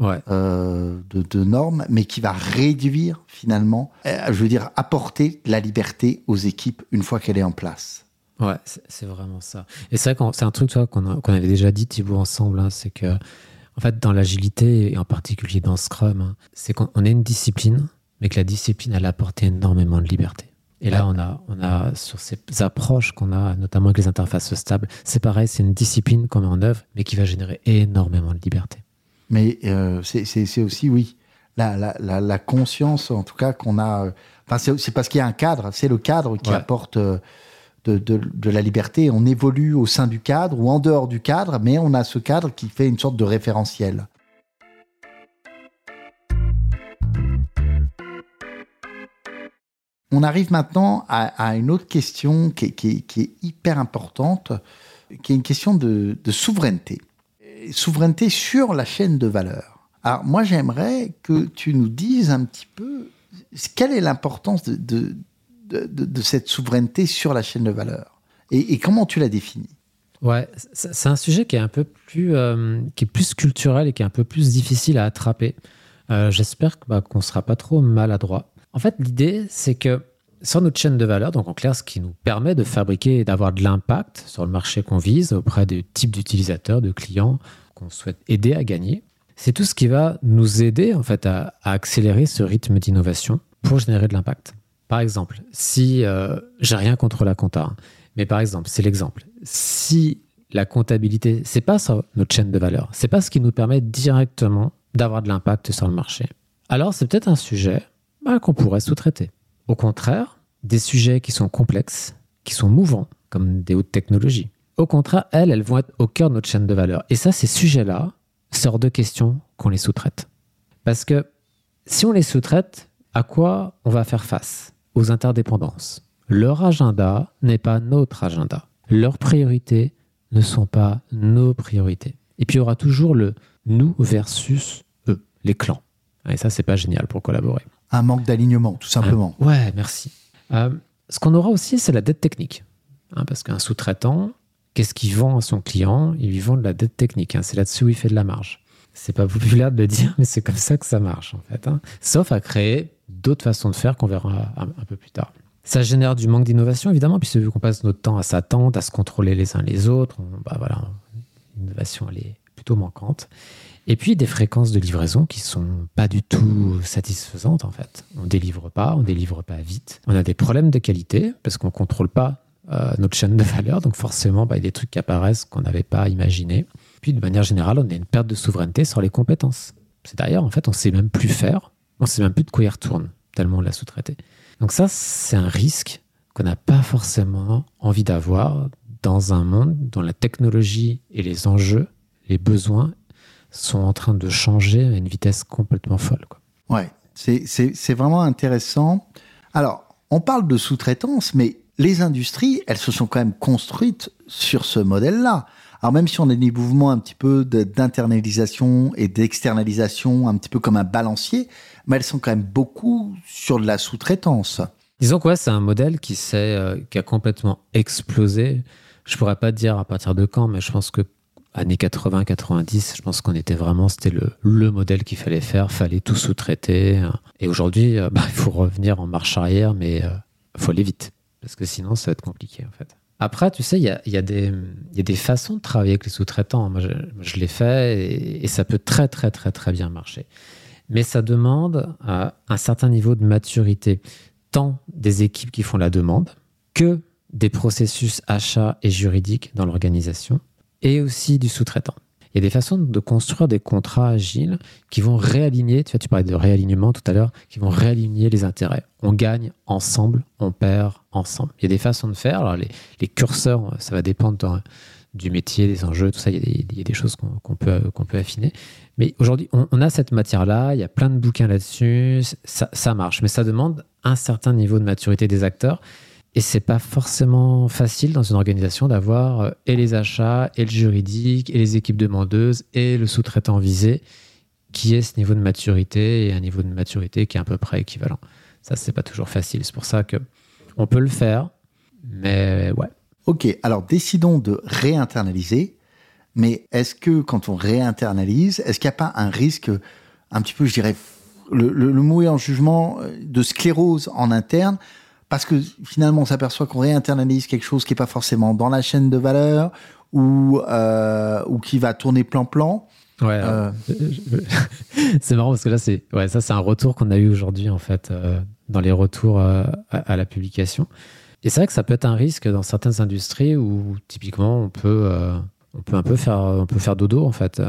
euh, de, normes, mais qui va réduire finalement, euh, je veux dire, apporter de la liberté aux équipes une fois qu'elle est en place. Ouais, c'est vraiment ça. Et c'est vrai c'est un truc qu'on avait déjà dit, Thibaut, ensemble, hein, c'est que, en fait, dans l'agilité, et en particulier dans Scrum, hein, c'est qu'on est une discipline mais que la discipline, elle apporte énormément de liberté. Et là, on a, on a sur ces approches qu'on a, notamment avec les interfaces stables, c'est pareil, c'est une discipline qu'on met en œuvre, mais qui va générer énormément de liberté. Mais euh, c'est aussi, oui, la, la, la, conscience, en tout cas, qu'on a. Euh, enfin, c'est parce qu'il y a un cadre, c'est le cadre qui apporte euh, de, de, de, la liberté. On évolue au sein du cadre ou en dehors du cadre, mais on a ce cadre qui fait une sorte de référentiel. On arrive maintenant à, une autre question qui est, hyper importante, qui est une question de, souveraineté. Souveraineté sur la chaîne de valeur. Alors moi j'aimerais que tu nous dises un petit peu quelle est l'importance de, cette souveraineté sur la chaîne de valeur? Et, comment tu la définis? Ouais, c'est un sujet qui est un peu plus, euh, qui est plus culturel et qui est un peu plus difficile à attraper. Euh, j'espère bah, qu'on ne sera pas trop maladroit. En fait, l'idée, c'est que sur notre chaîne de valeur, donc en clair, ce qui nous permet de fabriquer et d'avoir de l'impact sur le marché qu'on vise auprès des types d'utilisateurs, de clients qu'on souhaite aider à gagner, C'est tout ce qui va nous aider en fait à, accélérer ce rythme d'innovation pour générer de l'impact. Par exemple, si euh, j'ai rien contre la compta, hein, mais par exemple, c'est l'exemple. Si la comptabilité, c'est pas ça notre chaîne de valeur, c'est pas ce qui nous permet directement d'avoir de l'impact sur le marché. Alors c'est peut-être un sujet bah, qu'on pourrait sous-traiter. Au contraire, des sujets qui sont complexes, qui sont mouvants, comme des hautes technologies. Au contraire, elles, elles vont être au cœur de notre chaîne de valeur. Et ça, ces sujets-là, sort de question qu'on les sous-traite. Parce que si on les sous-traite, à quoi on va faire face? Aux interdépendances. Leur agenda n'est pas notre agenda. Leurs priorités ne sont pas nos priorités. Et puis il y aura toujours le nous versus eux, les clans. Et ça, c'est pas génial pour collaborer. Un manque d'alignement, tout simplement. ouais, merci. Euh, ce qu'on aura aussi, c'est la dette technique. Hein, parce qu'un sous-traitant, qu'est-ce qu'il vend à son client? Il lui vend de la dette technique. Hein. C'est là-dessus où il fait de la marge. C'est pas populaire de le dire, mais c'est comme ça que ça marche, en fait. Hein. Sauf à créer d'autres façons de faire qu'on verra un, peu plus tard. Ça génère du manque d'innovation, évidemment, puisque vu qu'on passe notre temps à s'attendre, à se contrôler les uns les autres, bah voilà, l'innovation, elle est plutôt manquante. Et puis des fréquences de livraison qui sont pas du tout satisfaisantes en fait. On délivre pas, on délivre pas vite. On a des problèmes de qualité parce qu'on contrôle pas euh, notre chaîne de valeur, donc forcément bah, il y a des trucs qui apparaissent qu'on n'avait pas imaginé. Puis de manière générale, on a une perte de souveraineté sur les compétences. C'est d'ailleurs en fait on sait même plus faire, on sait même plus de quoi il retourne tellement on l'a sous-traité. Donc ça c'est un risque qu'on n'a pas forcément envie d'avoir dans un monde dont la technologie et les enjeux, les besoins sont en train de changer à une vitesse complètement folle. Quoi. Ouais, c'est vraiment intéressant. Alors, on parle de sous-traitance, mais les industries, elles se sont quand même construites sur ce modèle-là. Alors même si on a des mouvements un petit peu d'internalisation et d'externalisation, un petit peu comme un balancier, mais elles sont quand même beaucoup sur de la sous-traitance. Disons que c'est un modèle qui, euh, qui a complètement explosé. Je pourrais pas dire à partir de quand, mais je pense que années 80-90, je pense qu'on était vraiment, c'était le, le modèle qu'il fallait faire, fallait tout sous-traiter. Et aujourd'hui, euh, bah, il faut revenir en marche arrière, mais il euh, faut aller vite, parce que sinon, ça va être compliqué en fait. Après, tu sais, il y a, y, a y a, des façons de travailler avec les sous-traitants. Moi, je, l'ai fait et, et, ça peut très, très, très, très bien marcher. Mais ça demande euh, un certain niveau de maturité, tant des équipes qui font la demande que des processus achats et juridiques dans l'organisation et aussi du sous-traitant. Il y a des façons de construire des contrats agiles qui vont réaligner, tu vois, tu parlais de réalignement tout à l'heure, qui vont réaligner les intérêts. On gagne ensemble, on perd ensemble. Il y a des façons de faire. Les, curseurs, ça va dépendre du métier, des enjeux, tout ça. Il y a des, il y a des choses qu'on peut, affiner. Mais aujourd'hui, on, a cette matière-là, il y a plein de bouquins là-dessus, ça marche. Mais ça demande un certain niveau de maturité des acteurs. Et c'est pas forcément facile dans une organisation d'avoir euh, et les achats, et le juridique, et les équipes demandeuses, et le sous-traitant visé, qui est ce niveau de maturité et un niveau de maturité qui est à peu près équivalent. Ça, c'est pas toujours facile. C'est pour ça que on peut le faire, mais ouais. Ok, alors décidons de réinternaliser. Mais est-ce que quand on réinternalise, est-ce qu'il n'y a pas un risque, un petit peu, je dirais, le, le mot est en jugement, euh, de sclérose en interne parce que finalement on s'aperçoit qu'on réinternalise quelque chose qui n'est pas forcément dans la chaîne de valeur ou, euh, ou qui va tourner plan-plan. Ouais, euh. c'est marrant parce que là, c'est ouais, ça, c'est un retour qu'on a eu aujourd'hui en fait euh, dans les retours à, à, la publication. Et c'est vrai que ça peut être un risque dans certaines industries où typiquement on peut on peut un peu faire, on peut faire dodo en fait.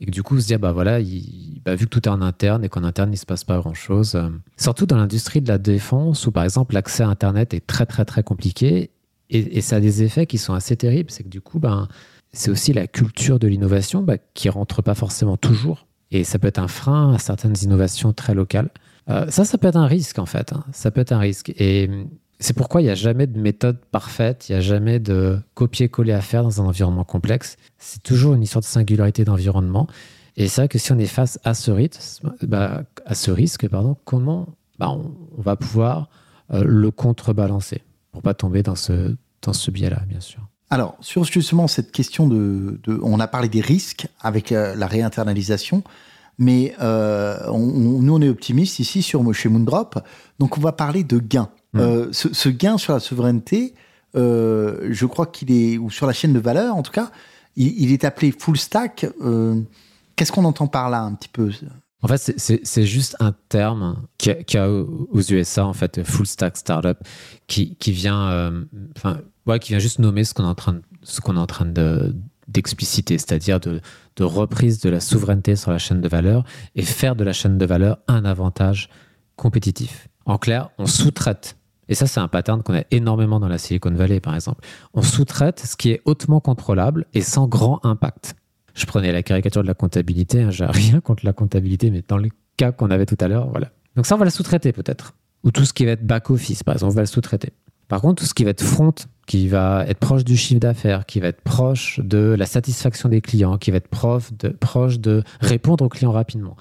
Et du coup, se dire, bah voilà, il, bah, vu que tout est en interne et qu'en interne, il ne se passe pas grand chose. Euh, surtout dans l'industrie de la défense où, par exemple, l'accès à Internet est très, très, très compliqué. Et, et, ça a des effets qui sont assez terribles. C'est que du coup, ben, c'est aussi la culture de l'innovation bah, qui rentre pas forcément toujours. Et ça peut être un frein à certaines innovations très locales. Euh, ça, ça peut être un risque en fait. Hein. Ça peut être un risque. Et c'est pourquoi il n'y a jamais de méthode parfaite, il n'y a jamais de copier-coller à faire dans un environnement complexe. C'est toujours une histoire de singularité d'environnement. Et c'est vrai que si on est face à ce, bah, à ce risque, pardon, comment bah, on, va pouvoir euh, le contrebalancer pour pas tomber dans ce, biais-là, bien sûr. Alors, sur justement cette question de, On a parlé des risques avec euh, la réinternalisation, mais euh, nous, on est optimistes ici sur, chez Moondrop, donc on va parler de gains. Mm. Euh, ce, gain sur la souveraineté, euh, je crois qu'il est, ou sur la chaîne de valeur en tout cas, il, est appelé full stack. Euh, Qu'est-ce qu'on entend par là un petit peu? En fait, c'est juste un terme qui a, aux USA, en fait, full stack startup, qui, qui vient, enfin, ouais, qui vient juste nommer ce qu'on est en train, ce qu'on est en train de d'expliciter, c'est-à-dire de, de, reprise de la souveraineté sur la chaîne de valeur et faire de la chaîne de valeur un avantage compétitif. En clair, on sous-traite et ça, c'est un pattern qu'on a énormément dans la Silicon Valley, par exemple. On sous-traite ce qui est hautement contrôlable et sans grand impact. Je prenais la caricature de la comptabilité, hein, j'ai rien contre la comptabilité, mais dans le cas qu'on avait tout à l'heure, voilà. Donc ça, on va la sous-traiter peut-être. Ou tout ce qui va être back-office, par exemple, on va le sous-traiter. Par contre, tout ce qui va être front, qui va être proche du chiffre d'affaires, qui va être proche de la satisfaction des clients, qui va être proche de, proche de répondre aux clients rapidement,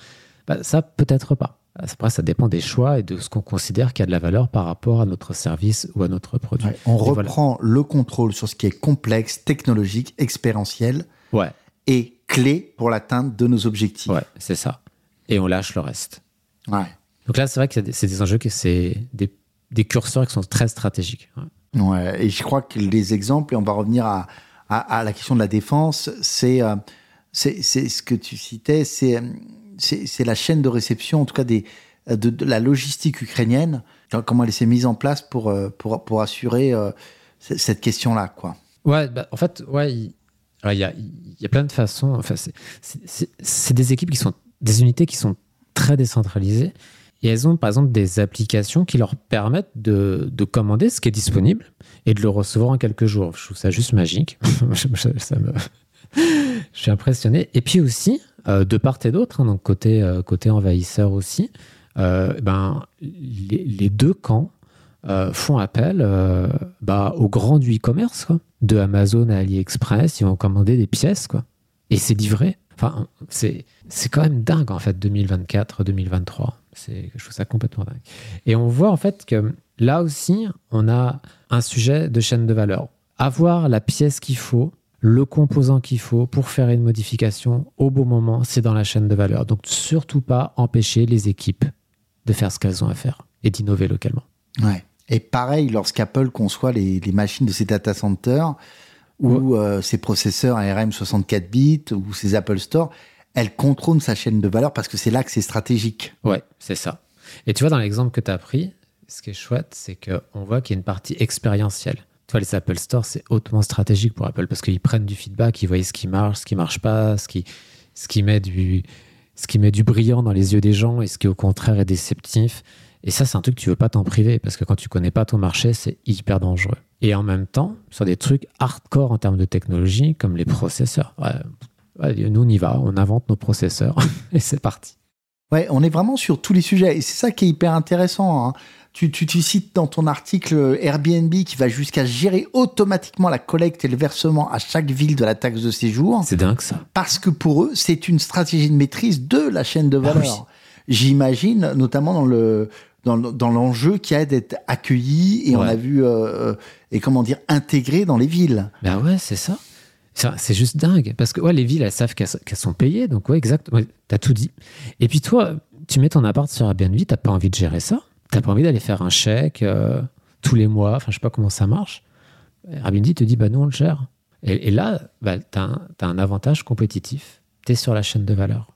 bah, ça, peut-être pas. Après, ça dépend des choix et de ce qu'on considère qui a de la valeur par rapport à notre service ou à notre produit. on reprend le contrôle sur ce qui est complexe, technologique, expérientiel ouais. et clé pour l'atteinte de nos objectifs. Ouais, c'est ça. Et on lâche le reste. Ouais. Donc là, c'est vrai que c'est des, enjeux, que c'est des, des, curseurs qui sont très stratégiques. Ouais. Et je crois que les exemples, et on va revenir à, à, la question de la défense, c'est euh, c'est ce que tu citais, c'est euh, c'est la chaîne de réception, en tout cas des, de, la logistique ukrainienne, comment elle s'est mise en place pour, euh, pour, pour assurer euh, cette question-là. quoi. Ouais, bah, en fait, il y, a, y a plein de façons. Enfin, c'est des équipes qui sont des unités qui sont très décentralisées et elles ont par exemple des applications qui leur permettent de, de commander ce qui est disponible et de le recevoir en quelques jours. Je trouve ça juste magique. ça me... Je suis impressionné. Et puis aussi, de part et d'autre, hein, donc côté, euh, côté envahisseur aussi, euh, ben, les, deux camps font appel bah, aux grands du e-commerce, de Amazon à AliExpress, ils vont commander des pièces, quoi. Et c'est livré. Enfin, c'est, quand même dingue, en fait, 2024, 2023. C'est, je trouve ça complètement dingue. Et on voit, en fait, que là aussi, on a un sujet de chaîne de valeur. Avoir la pièce qu'il faut, le composant qu'il faut pour faire une modification au bon moment, c'est dans la chaîne de valeur. Donc surtout pas empêcher les équipes de faire ce qu'elles ont à faire et d'innover localement. Ouais. Et pareil, lorsqu'Apple conçoit les, machines de ses data centers ou euh, ses processeurs ARM 64 bits ou ses Apple Store, elle contrôle sa chaîne de valeur parce que c'est là que c'est stratégique. Ouais, c'est ça. Et tu vois, dans l'exemple que tu as pris, ce qui est chouette, c'est qu'on voit qu'il y a une partie expérientielle les Apple Store, c'est hautement stratégique pour Apple parce qu'ils prennent du feedback, ils voient ce qui marche, ce qui marche pas, ce qui, ce qui, met, du, ce qui met du brillant dans les yeux des gens et ce qui, au contraire, est déceptif. Et ça, c'est un truc que tu veux pas t'en priver parce que quand tu connais pas ton marché, c'est hyper dangereux. Et en même temps, sur des trucs hardcore en termes de technologie, comme les processeurs. nous, on y va, on invente nos processeurs et c'est parti. Ouais, on est vraiment sur tous les sujets et c'est ça qui est hyper intéressant. Hein. Tu, tu, cites dans ton article Airbnb qui va jusqu'à gérer automatiquement la collecte et le versement à chaque ville de la taxe de séjour. C'est dingue ça. Parce que pour eux, c'est une stratégie de maîtrise de la chaîne de ah valeur. J'imagine, notamment dans le dans, l'enjeu qui a d'être accueilli et on a vu euh, et comment dire intégré dans les villes. Ben ouais, c'est ça. C'est juste dingue. Parce que ouais, les villes, elles savent qu'elles sont payées. Donc, ouais, exact. Ouais, t'as tout dit. Et puis, toi, tu mets ton appart sur Airbnb, t'as pas envie de gérer ça. T'as pas envie d'aller faire un chèque euh, tous les mois. Enfin, je sais pas comment ça marche. Airbnb te dit, bah, nous, on le gère. Et, là, bah, t'as as, un avantage compétitif. T'es sur la chaîne de valeur.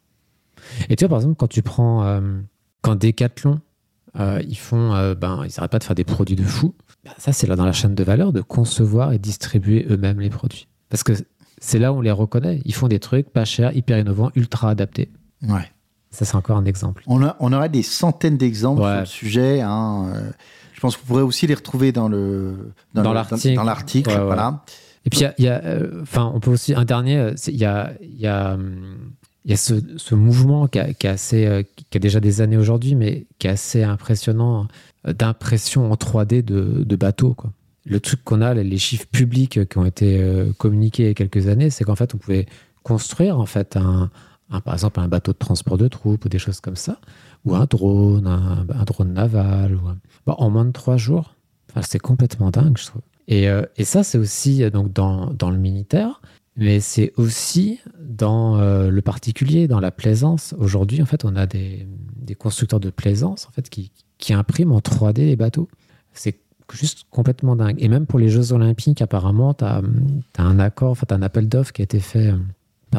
Et tu vois, par exemple, quand tu prends. Euh, quand Decathlon, euh, ils font. ben, ils n'arrêtent pas de faire des produits de fou. Bah, ça, c'est là dans la chaîne de valeur de concevoir et distribuer eux-mêmes les produits. Parce que c'est là où on les reconnaît. Ils font des trucs pas chers, hyper innovants, ultra adaptés. Ouais. Ça, c'est encore un exemple. On, a, on aurait des centaines d'exemples sur le sujet. Hein. Euh, je pense que vous pourrez aussi les retrouver dans le dans, l'article. Dans, l'article, voilà. Et puis, il y a, euh, enfin, on peut aussi un dernier. Euh, il y a, y a, y a ce, ce mouvement qui a, qui, a assez, qui a déjà des années aujourd'hui, mais qui est assez impressionnant d'impression en 3D de, de bateaux. Quoi le truc qu'on a, les chiffres publics qui ont été communiqués il y a quelques années, c'est qu'en fait, on pouvait construire en fait un, par exemple un bateau de transport de troupes ou des choses comme ça, ou un drone, un, drone naval, ou en moins de trois jours. C'est complètement dingue, je trouve. Et, euh, ça, c'est aussi euh, donc dans, dans, le militaire, mais c'est aussi dans le particulier, dans la plaisance. Aujourd'hui, en fait, on a des, des, constructeurs de plaisance en fait qui, qui impriment en 3D les bateaux. C'est juste complètement dingue. Et même pour les Jeux Olympiques, apparemment, tu as, un accord, enfin, un appel d'offres qui a été fait euh,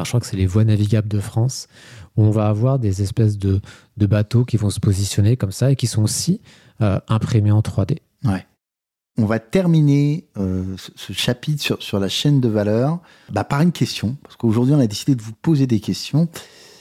je crois que c'est les voies navigables de France, où on va avoir des espèces de, de bateaux qui vont se positionner comme ça et qui sont aussi euh, imprimés en 3D. Ouais. On va terminer euh, ce, chapitre sur, sur la chaîne de valeur bah, par une question, parce qu'aujourd'hui on a décidé de vous poser des questions,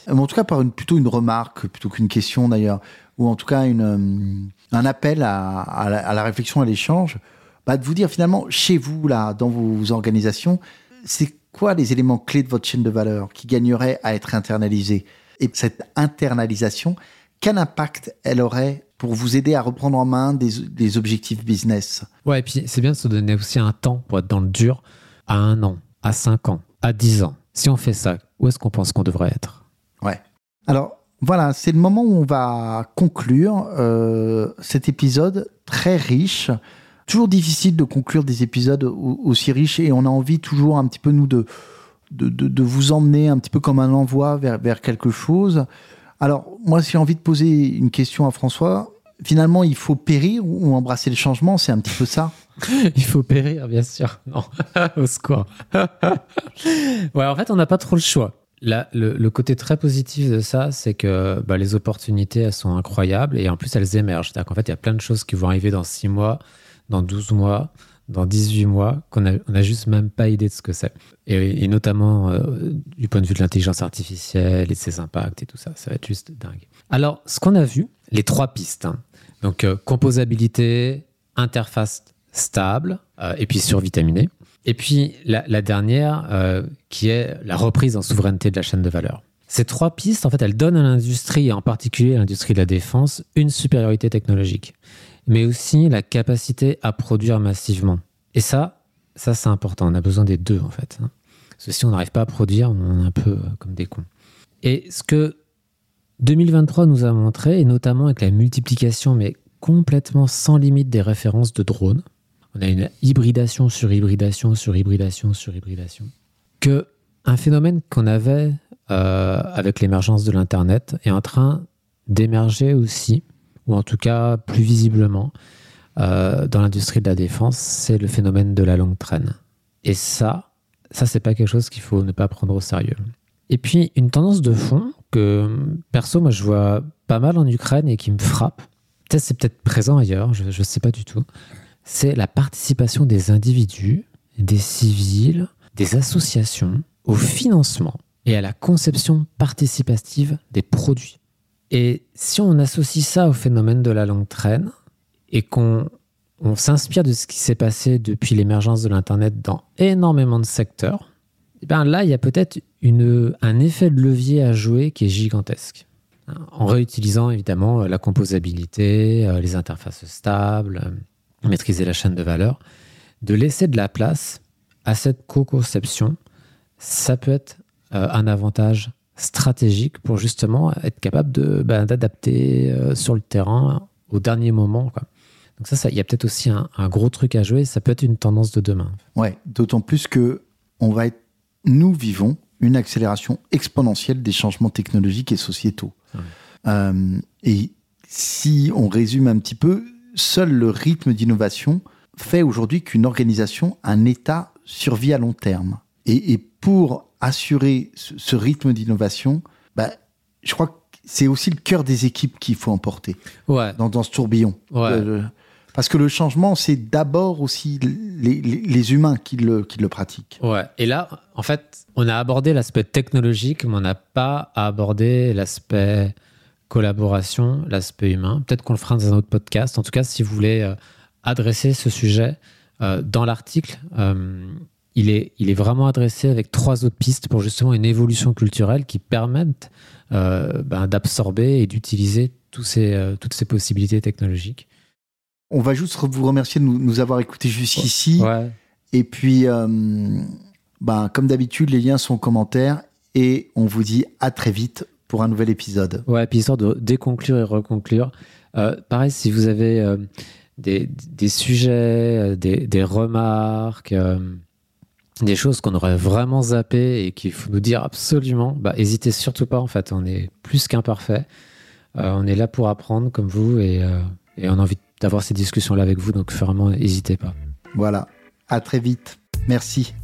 Euh, en tout cas par une, plutôt une remarque plutôt qu'une question d'ailleurs, ou en tout cas une, un appel à, à la réflexion, à l'échange, bah, de vous dire finalement chez vous là, dans vos organisations, c'est quoi les éléments clés de votre chaîne de valeur qui gagneraient à être internalisés Et cette internalisation, quel impact elle aurait pour vous aider à reprendre en main des, des objectifs business? Ouais, et puis c'est bien de se donner aussi un temps pour être dans le dur, à un an, à cinq ans, à dix ans. Si on fait ça, où est-ce qu'on pense qu'on devrait être? Ouais. Alors voilà, c'est le moment où on va conclure euh, cet épisode très riche. Toujours difficile de conclure des épisodes au- aussi riches et on a envie toujours un petit peu nous de, de, de- vous emmener un petit peu comme un envoi vers, vers quelque chose. Alors moi j'ai envie de poser une question à François. Finalement, il faut périr ou embrasser le changement, c'est un petit peu ça. Il faut périr, bien sûr. Non, au secours. ouais, en fait, on n'a pas trop le choix. Là, le, côté très positif de ça, c'est que bah, les opportunités, elles sont incroyables et en plus, elles émergent. C'est-à-dire qu'en fait, il y a plein de choses qui vont arriver dans 6 mois, dans 12 mois, dans 18 mois, qu'on n'a juste même pas idée de ce que c'est. Et, notamment euh, du point de vue de l'intelligence artificielle et de ses impacts et tout ça. Ça va être juste dingue. Alors, ce qu'on a vu, les trois pistes. hein. Donc, euh, composabilité, interface stable euh, et puis survitaminé. Et puis la, la dernière qui est la reprise en souveraineté de la chaîne de valeur. Ces trois pistes, en fait, elles donnent à l'industrie, et en particulier à l'industrie de la défense, une supériorité technologique, mais aussi la capacité à produire massivement. Et ça, ça c'est important. On a besoin des deux, en fait. hein. Parce que si on n'arrive pas à produire, on est un peu euh, comme des cons. Et ce que 2023 nous a montré, et notamment avec la multiplication, mais complètement sans limite des références de drones, on a une hybridation sur hybridation sur hybridation sur hybridation, que un phénomène qu'on avait euh, avec l'émergence de l'Internet est en train d'émerger aussi, ou en tout cas plus visiblement, euh, dans l'industrie de la défense, c'est le phénomène de la longue traîne. Et ça, ça c'est pas quelque chose qu'il faut ne pas prendre au sérieux. Et puis une tendance de fond que perso, moi je vois pas mal en Ukraine et qui me frappe. Peut-être c'est peut-être présent ailleurs, je ne sais pas du tout c'est la participation des individus, des civils, des associations au financement et à la conception participative des produits. Et si on associe ça au phénomène de la longue traîne et qu'on on s'inspire de ce qui s'est passé depuis l'émergence de l'Internet dans énormément de secteurs, eh ben là, il y a peut-être un effet de levier à jouer qui est gigantesque. En réutilisant évidemment la composabilité, euh, les interfaces stables, euh, maîtriser la chaîne de valeur, de laisser de la place à cette co-conception, ça peut être euh, un avantage stratégique pour justement être capable de, bah, d'adapter euh, sur le terrain au dernier moment. quoi. Donc ça, il y a peut-être aussi un, un gros truc à jouer, ça peut être une tendance de demain. Ouais, d'autant plus que on va être, nous vivons une accélération exponentielle des changements technologiques et sociétaux. Ouais. Euh, et si on résume un petit peu, seul le rythme d'innovation fait aujourd'hui qu'une organisation, un État survit à long terme. Et, et pour assurer ce, ce rythme d'innovation, bah, je crois que c'est aussi le cœur des équipes qu'il faut emporter Ouais, dans, dans ce tourbillon. Ouais. Euh, parce que le changement, c'est d'abord aussi les, les- les humains qui le, qui le pratiquent. Ouais, et là, en fait, on a abordé l'aspect technologique, mais on n'a pas abordé l'aspect collaboration, l'aspect humain. Peut-être qu'on le fera dans un autre podcast. En tout cas, si vous voulez euh, adresser ce sujet euh, dans l'article, euh, il, est, il est vraiment adressé avec trois autres pistes pour justement une évolution culturelle qui permettent euh, ben, d'absorber et d'utiliser tous ces, euh, toutes ces possibilités technologiques. On va juste vous remercier de nous, nous avoir écoutés jusqu'ici. Ouais. Et puis, euh, ben, comme d'habitude, les liens sont en commentaire. Et on vous dit à très vite pour un nouvel épisode. Ouais, puis histoire de déconclure et reconclure. Pareil, si vous avez des, des sujets, des, des remarques, des choses qu'on aurait vraiment zappées et qu'il faut nous dire absolument, bah, hésitez surtout pas. En fait, on est plus qu'imparfait. Euh, on est là pour apprendre comme vous et, euh, et on a envie d'avoir ces discussions-là avec vous. Donc, vraiment, n'hésitez pas. Voilà. À très vite. Merci.